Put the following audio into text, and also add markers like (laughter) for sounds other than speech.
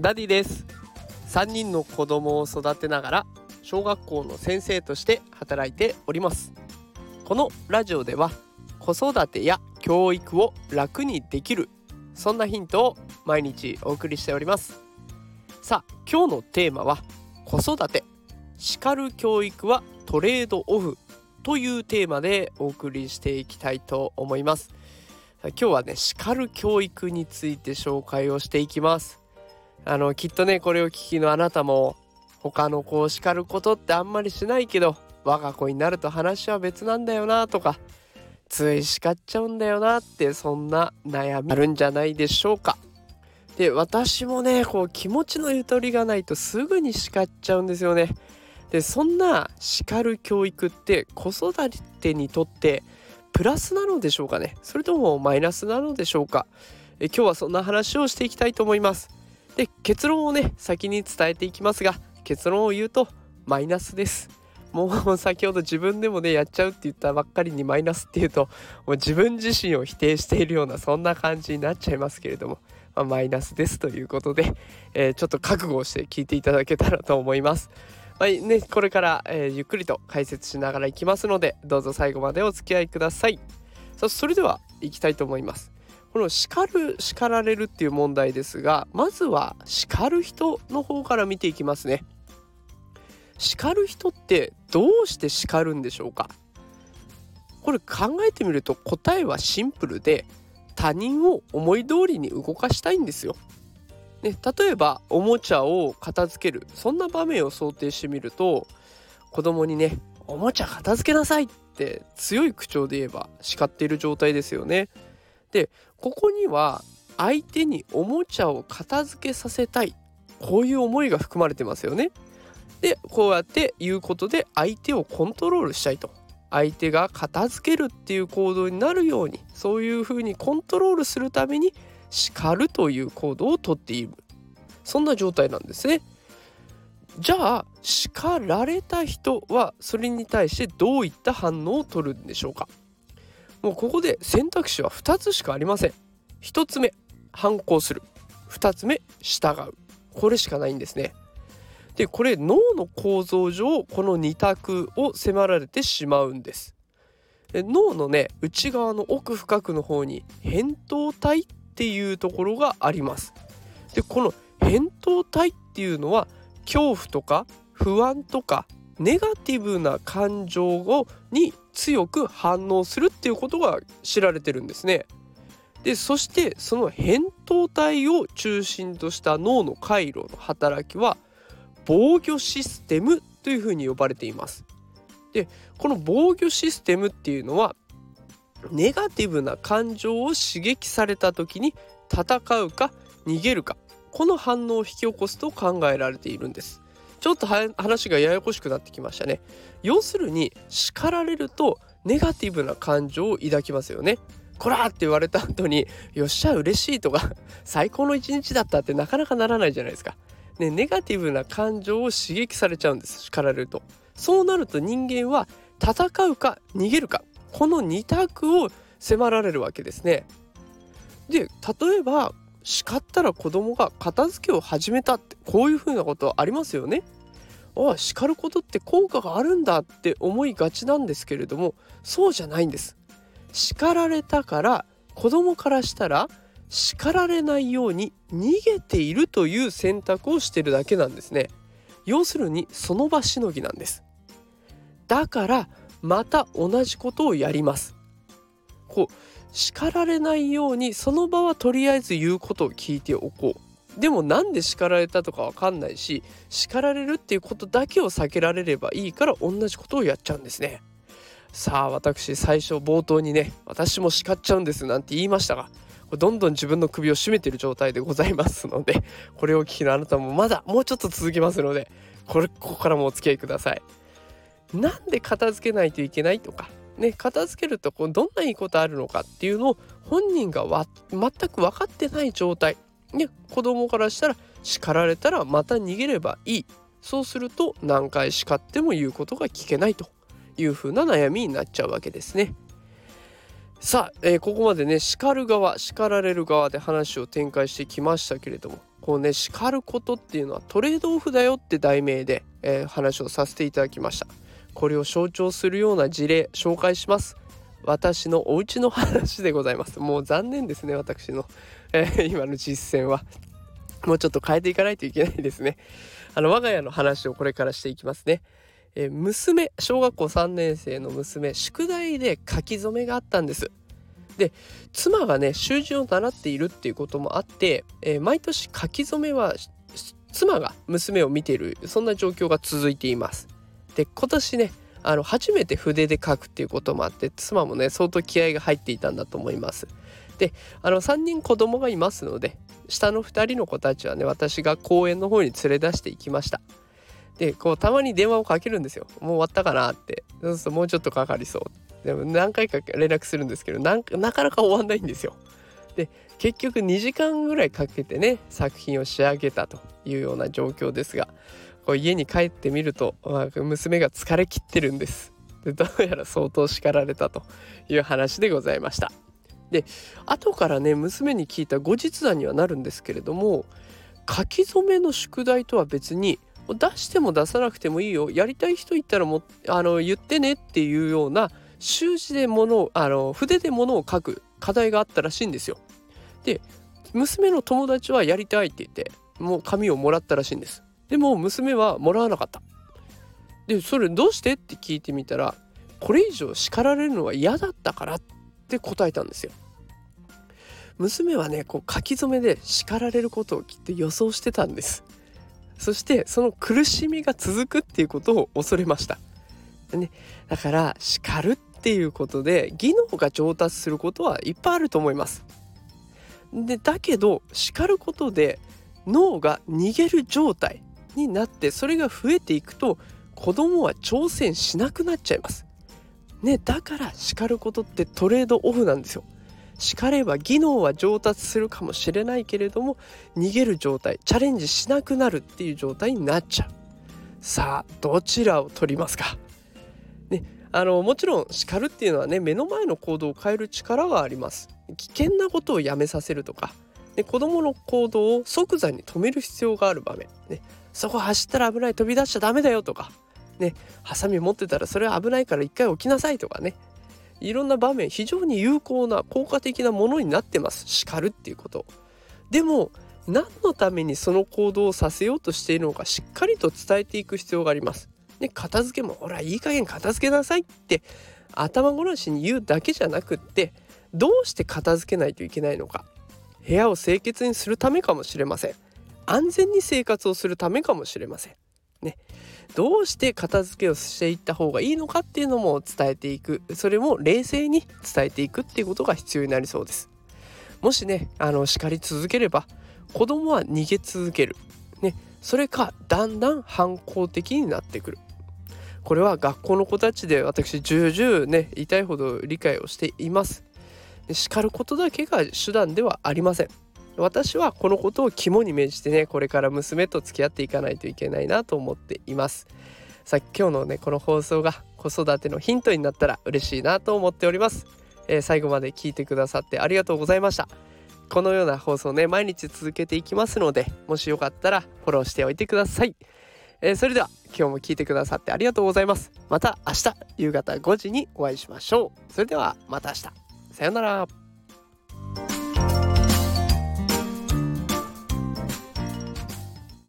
ダディです。3人の子供を育てながら小学校の先生として働いております。このラジオでは子育てや教育を楽にできるそんなヒントを毎日お送りしております。さあ今日のテーマは子育て叱る教育はトレードオフというテーマでお送りしていきたいと思います。今日はね叱る教育について紹介をしていきます。あのきっとねこれを聞きのあなたも他の子を叱ることってあんまりしないけど我が子になると話は別なんだよなとかつい叱っちゃうんだよなってそんな悩みあるんじゃないでしょうか。で私もねこう気持ちのゆとりがないとすぐに叱っちゃうんですよね。でそんな叱る教育って子育てにとってプラスなのでしょうかねそれともマイナスなのでしょうかえ今日はそんな話をしていきたいと思います。で結論をね先に伝えていきますが結論を言うとマイナスですもう先ほど自分でもねやっちゃうって言ったばっかりにマイナスっていうともう自分自身を否定しているようなそんな感じになっちゃいますけれども、まあ、マイナスですということで、えー、ちょっと覚悟をして聞いていただけたらと思います。まあね、これから、えー、ゆっくりと解説しながらいきますのでどうぞ最後までお付き合いください。さあそれでは行きたいと思います。この叱る叱られるっていう問題ですがまずは叱る人の方から見ていきますね叱る人ってどうして叱るんでしょうか？これ考えてみると答えはシンプルで他人を思い通りに動かしたいんですよ。ね、例えばおもちゃを片付けるそんな場面を想定してみると子供にね「おもちゃ片付けなさい!」って強い口調で言えば叱っている状態ですよね。でここには相手におもちゃを片付けさせたいこういう思いが含まれてますよね。でこうやって言うことで相手をコントロールしたいと相手が片付けるっていう行動になるようにそういうふうにコントロールするために叱るという行動をとっているそんな状態なんですね。じゃあ叱られた人はそれに対してどういった反応を取るんでしょうかもうここで選択肢は2つしかありません。1つ目反抗する。2つ目従う。これしかないんですね。でこれ脳の構造上この2択を迫られてしまうんです。脳のね内側の奥深くの方に扁桃体っていうところがあります。でこの扁桃体っていうのは恐怖とか不安とかネガティブな感情をに強く反応するっていうことが知られてるんですね。でそしてその扁桃体を中心とした脳の回路の働きは防御システムというふうに呼ばれています。でこの防御システムっていうのはネガティブな感情を刺激された時に戦うか逃げるかこの反応を引き起こすと考えられているんです。ちょっと話がややこしくなってきましたね。要するに叱られるとネガティブな感情を抱きますよね。こらって言われた後によっしゃ嬉しいとか (laughs) 最高の一日だったってなかなかならないじゃないですか。ね、ネガティブな感情を刺激されちゃうんです叱られると。そうなると人間は戦うか逃げるかこの2択を迫られるわけですね。で例えば叱ったら子供が片付けを始めたってこういうふうなことありますよね。ああ叱ることって効果があるんだって思いがちなんですけれどもそうじゃないんです。叱られたから子供からしたら叱られないように逃げているという選択をしてるだけなんですね。要するにその場しのぎなんです。だからまた同じことをやります。こう叱られないようにその場はとりあえず言うことを聞いておこう。でもなんで叱られたとかわかんないし叱られるっていうことだけを避けられればいいから同じことをやっちゃうんですね。さあ私最初冒頭にね私も叱っちゃうんですなんて言いましたがどんどん自分の首を絞めてる状態でございますのでこれを聞きのあなたもまだもうちょっと続きますのでこれここからもお付き合いください。なんで片付けないといけないとかね、片付けるとこうどんないいことあるのかっていうのを本人がわ全く分かってない状態、ね、子供からしたら叱られたらまた逃げればいい。そうすると何回叱っても言うことが聞けないというふうな悩みになっちゃうわけですね。さあ、えー、ここまでね叱る側叱られる側で話を展開してきましたけれどもこうね叱ることっていうのはトレードオフだよって題名で、えー、話をさせていただきました。これを象徴するような事例紹介します。私のお家の話でございます。もう残念ですね私の、えー、今の実践は。もうちょっと変えていかないといけないですね。あの我が家の話をこれからしていきますね。えー、娘小学校3年生の娘宿題で書き初めがあったんです。で妻がね習字を習っているっていうこともあって、えー、毎年書き初めは妻が娘を見ているそんな状況が続いています。で今年ねあの初めて筆で書くっていうこともあって妻もね相当気合が入っていたんだと思います。であの3人子供がいますので下の2人の子たちはね私が公園の方に連れ出していきました。でこうたまに電話をかけるんですよ。もう終わったかなってそうするともうちょっとかかりそうでも何回か連絡するんですけどなかなか終わんないんですよ。で結局2時間ぐらいかけてね作品を仕上げたというような状況ですがこう家に帰ってみると、まあ、娘が疲れきってるんです。でどうやら相当叱られたという話でございました。で後からね娘に聞いた後日談にはなるんですけれども書き初めの宿題とは別に出しても出さなくてもいいよやりたい人いたらもあの言ってねっていうような習字で物をあの筆で物を書く課題があったらしいんですよ。で娘の友達はやりたいって言ってもう紙をもらったらしいんです。でも娘はもらわなかった。でそれどうして？って聞いてみたらこれ以上叱られるのは嫌だったからって答えたんですよ。娘はねこう書き初めで叱られることをきっと予想してたんです。そしてその苦しみが続くっていうことを恐れました。ね、だから叱るっていうことで技能が上達することはいっぱいあると思います。でだけど叱ることで脳が逃げる状態になってそれが増えていくと子供は挑戦しなくなっちゃいます。ね、だから叱ることってトレードオフなんですよ。叱れば技能は上達するかもしれないけれども逃げる状態チャレンジしなくなるっていう状態になっちゃう。さあどちらを取りますか？ね、あのもちろん叱るっていうのはね目の前の行動を変える力はあります危険なことをやめさせるとか、ね、子供の行動を即座に止める必要がある場面、ね、そこ走ったら危ない飛び出しちゃダメだよとか。ねハサミ持ってたらそれは危ないから一回起きなさいとかね。いろんな場面非常に有効な効果的なものになってます。叱るっていうこと。でも何のためにその行動をさせようとしているのかしっかりと伝えていく必要があります。で片付けもほらいい加減片付けなさいって頭ごなしに言うだけじゃなくってどうして片付けないといけないのか。部屋を清潔にするためかもしれません。安全に生活をするためかもしれません。ね。どうして片付けをしていった方がいいのかっていうのも伝えていく。それも冷静に伝えていくっていうことが必要になりそうです。もしねあの叱り続ければ子供は逃げ続ける。ね。それかだんだん反抗的になってくる。これは学校の子たちで私重々ね痛いほど理解をしています。叱ることだけが手段ではありません。私はこのことを肝に銘じてねこれから娘と付き合っていかないといけないなと思っています。さあ今日のねこの放送が子育てのヒントになったら嬉しいなと思っております、えー、最後まで聞いてくださってありがとうございました。このような放送ね毎日続けていきますのでもしよかったらフォローしておいてください。えー、それでは今日も聞いてくださってありがとうございます。また明日夕方5時にお会いしましょう。それではまた明日。さようなら。